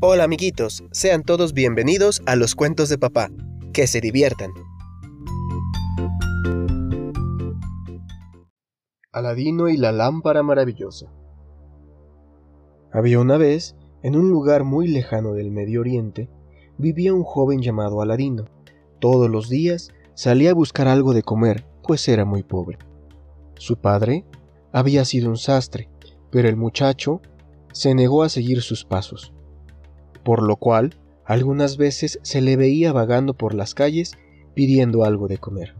Hola amiguitos, sean todos bienvenidos a los cuentos de papá. Que se diviertan. Aladino y la lámpara maravillosa. Había una vez, en un lugar muy lejano del Medio Oriente, vivía un joven llamado Aladino. Todos los días salía a buscar algo de comer, pues era muy pobre. Su padre había sido un sastre, pero el muchacho se negó a seguir sus pasos, por lo cual algunas veces se le veía vagando por las calles pidiendo algo de comer.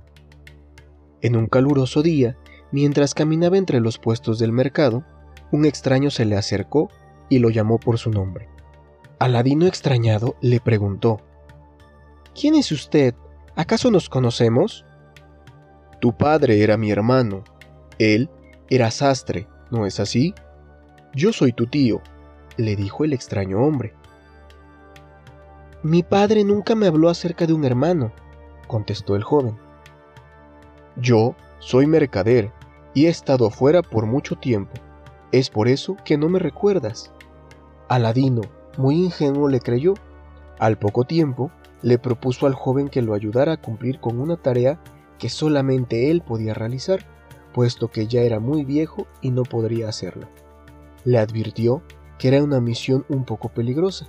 En un caluroso día, mientras caminaba entre los puestos del mercado, un extraño se le acercó y lo llamó por su nombre. Aladino extrañado le preguntó, ¿Quién es usted? ¿Acaso nos conocemos? Tu padre era mi hermano. Él era sastre, ¿no es así? Yo soy tu tío, le dijo el extraño hombre. Mi padre nunca me habló acerca de un hermano, contestó el joven. Yo soy mercader y he estado fuera por mucho tiempo. Es por eso que no me recuerdas. Aladino, muy ingenuo, le creyó. Al poco tiempo, le propuso al joven que lo ayudara a cumplir con una tarea que solamente él podía realizar, puesto que ya era muy viejo y no podría hacerla. Le advirtió que era una misión un poco peligrosa,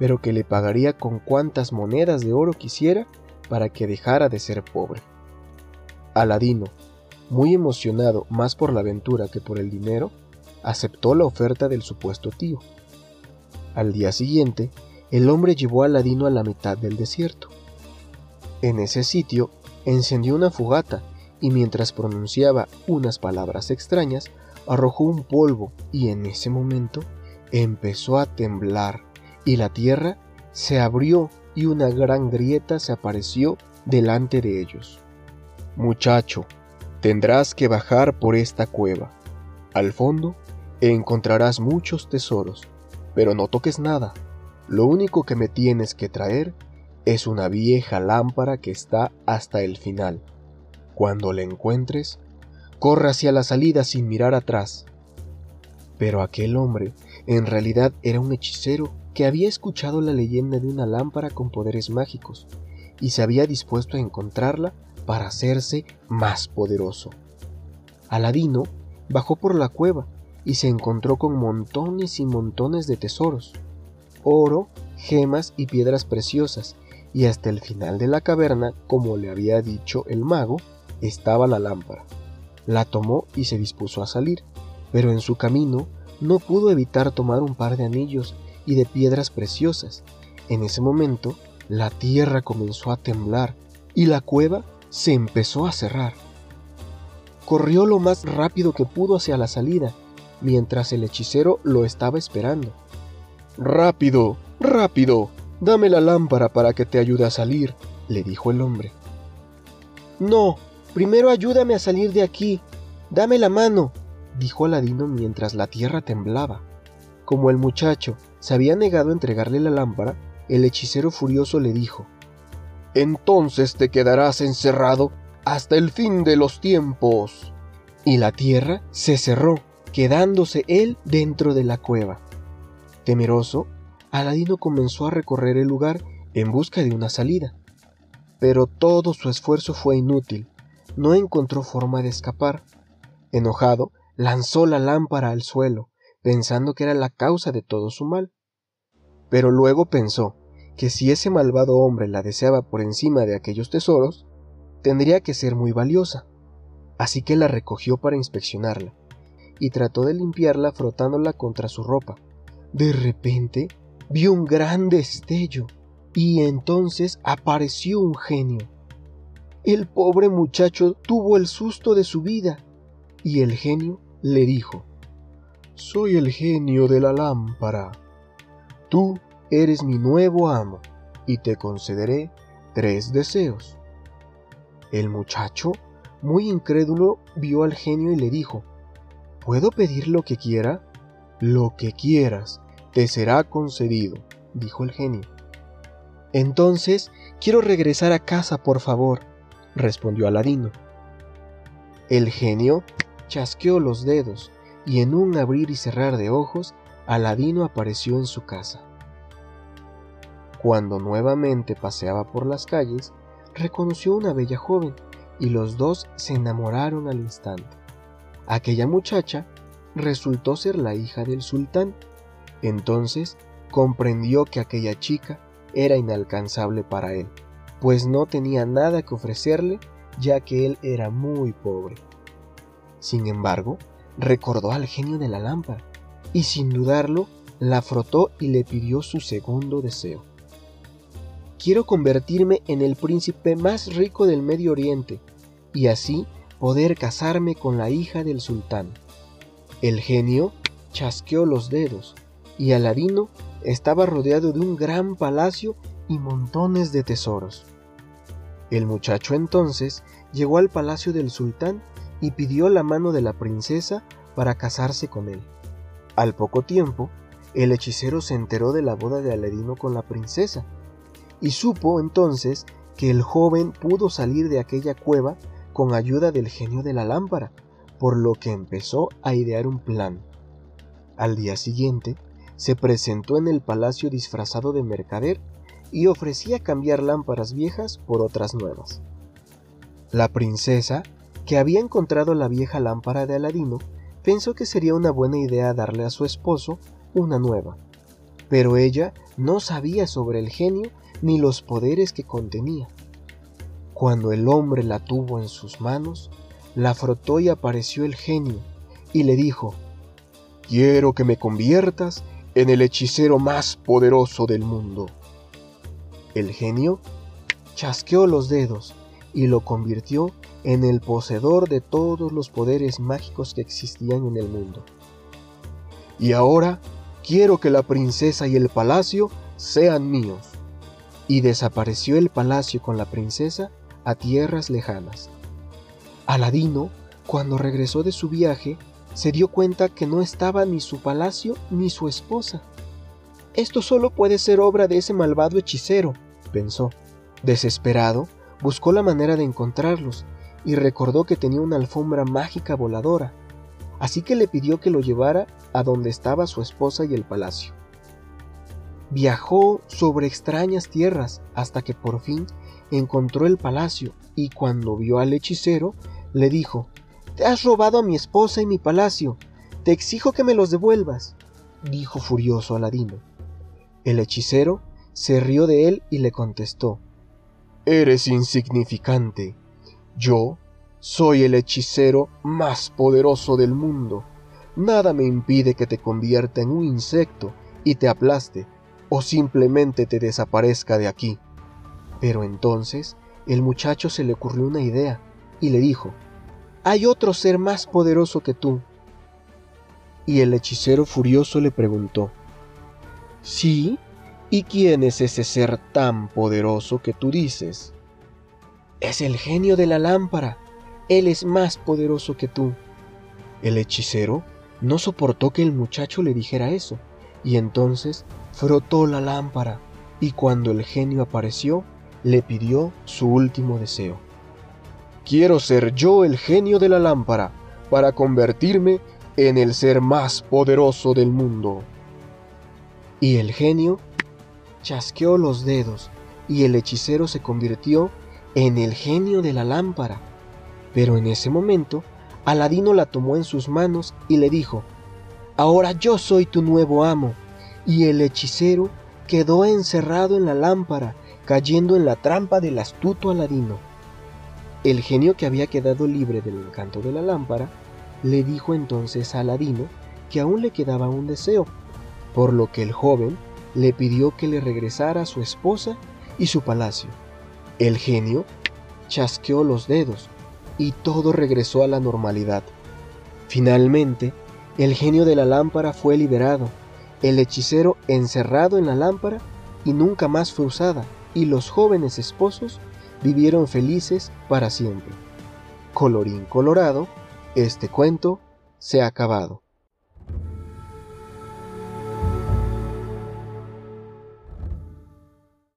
pero que le pagaría con cuantas monedas de oro quisiera para que dejara de ser pobre. Aladino, muy emocionado más por la aventura que por el dinero, aceptó la oferta del supuesto tío. Al día siguiente, el hombre llevó a Aladino a la mitad del desierto. En ese sitio encendió una fogata y mientras pronunciaba unas palabras extrañas, arrojó un polvo y en ese momento empezó a temblar y la tierra se abrió y una gran grieta se apareció delante de ellos. Muchacho, tendrás que bajar por esta cueva. Al fondo encontrarás muchos tesoros, pero no toques nada. Lo único que me tienes que traer es una vieja lámpara que está hasta el final. Cuando la encuentres, corre hacia la salida sin mirar atrás. Pero aquel hombre en realidad era un hechicero que había escuchado la leyenda de una lámpara con poderes mágicos y se había dispuesto a encontrarla para hacerse más poderoso. Aladino bajó por la cueva y se encontró con montones y montones de tesoros, oro, gemas y piedras preciosas, y hasta el final de la caverna, como le había dicho el mago, estaba la lámpara. La tomó y se dispuso a salir, pero en su camino no pudo evitar tomar un par de anillos y de piedras preciosas. En ese momento, la tierra comenzó a temblar y la cueva se empezó a cerrar. Corrió lo más rápido que pudo hacia la salida, mientras el hechicero lo estaba esperando. Rápido, rápido, dame la lámpara para que te ayude a salir, le dijo el hombre. No, Primero ayúdame a salir de aquí. Dame la mano, dijo Aladino mientras la tierra temblaba. Como el muchacho se había negado a entregarle la lámpara, el hechicero furioso le dijo, Entonces te quedarás encerrado hasta el fin de los tiempos. Y la tierra se cerró, quedándose él dentro de la cueva. Temeroso, Aladino comenzó a recorrer el lugar en busca de una salida. Pero todo su esfuerzo fue inútil no encontró forma de escapar. Enojado, lanzó la lámpara al suelo, pensando que era la causa de todo su mal. Pero luego pensó que si ese malvado hombre la deseaba por encima de aquellos tesoros, tendría que ser muy valiosa. Así que la recogió para inspeccionarla, y trató de limpiarla frotándola contra su ropa. De repente vio un gran destello, y entonces apareció un genio el pobre muchacho tuvo el susto de su vida, y el genio le dijo, Soy el genio de la lámpara. Tú eres mi nuevo amo, y te concederé tres deseos. El muchacho, muy incrédulo, vio al genio y le dijo, ¿Puedo pedir lo que quiera? Lo que quieras, te será concedido, dijo el genio. Entonces, quiero regresar a casa, por favor, respondió Aladino. El genio chasqueó los dedos y en un abrir y cerrar de ojos, Aladino apareció en su casa. Cuando nuevamente paseaba por las calles, reconoció una bella joven y los dos se enamoraron al instante. Aquella muchacha resultó ser la hija del sultán. Entonces comprendió que aquella chica era inalcanzable para él, pues no tenía nada que ofrecerle ya que él era muy pobre. Sin embargo, recordó al genio de la lámpara y sin dudarlo la frotó y le pidió su segundo deseo. Quiero convertirme en el príncipe más rico del Medio Oriente y así poder casarme con la hija del sultán. El genio chasqueó los dedos y Aladino estaba rodeado de un gran palacio y montones de tesoros. El muchacho entonces llegó al palacio del sultán y pidió la mano de la princesa para casarse con él. Al poco tiempo, el hechicero se enteró de la boda de Aladino con la princesa y supo entonces que el joven pudo salir de aquella cueva con ayuda del genio de la lámpara, por lo que empezó a idear un plan. Al día siguiente, se presentó en el palacio disfrazado de mercader y ofrecía cambiar lámparas viejas por otras nuevas. La princesa, que había encontrado la vieja lámpara de Aladino, pensó que sería una buena idea darle a su esposo una nueva, pero ella no sabía sobre el genio ni los poderes que contenía. Cuando el hombre la tuvo en sus manos, la frotó y apareció el genio, y le dijo, Quiero que me conviertas en el hechicero más poderoso del mundo. El genio chasqueó los dedos y lo convirtió en el poseedor de todos los poderes mágicos que existían en el mundo. Y ahora quiero que la princesa y el palacio sean míos. Y desapareció el palacio con la princesa a tierras lejanas. Aladino, cuando regresó de su viaje, se dio cuenta que no estaba ni su palacio ni su esposa. Esto solo puede ser obra de ese malvado hechicero, pensó. Desesperado, buscó la manera de encontrarlos y recordó que tenía una alfombra mágica voladora, así que le pidió que lo llevara a donde estaba su esposa y el palacio. Viajó sobre extrañas tierras hasta que por fin encontró el palacio y cuando vio al hechicero le dijo, Te has robado a mi esposa y mi palacio, te exijo que me los devuelvas, dijo furioso Aladino. El hechicero se rió de él y le contestó, Eres insignificante. Yo soy el hechicero más poderoso del mundo. Nada me impide que te convierta en un insecto y te aplaste, o simplemente te desaparezca de aquí. Pero entonces el muchacho se le ocurrió una idea y le dijo, Hay otro ser más poderoso que tú. Y el hechicero furioso le preguntó, ¿Sí? ¿Y quién es ese ser tan poderoso que tú dices? Es el genio de la lámpara. Él es más poderoso que tú. El hechicero no soportó que el muchacho le dijera eso, y entonces frotó la lámpara, y cuando el genio apareció, le pidió su último deseo. Quiero ser yo el genio de la lámpara para convertirme en el ser más poderoso del mundo. Y el genio chasqueó los dedos y el hechicero se convirtió en el genio de la lámpara. Pero en ese momento, Aladino la tomó en sus manos y le dijo, Ahora yo soy tu nuevo amo. Y el hechicero quedó encerrado en la lámpara cayendo en la trampa del astuto Aladino. El genio que había quedado libre del encanto de la lámpara le dijo entonces a Aladino que aún le quedaba un deseo, por lo que el joven le pidió que le regresara su esposa y su palacio. El genio chasqueó los dedos y todo regresó a la normalidad. Finalmente, el genio de la lámpara fue liberado, el hechicero encerrado en la lámpara y nunca más fue usada y los jóvenes esposos vivieron felices para siempre. Colorín colorado, este cuento se ha acabado.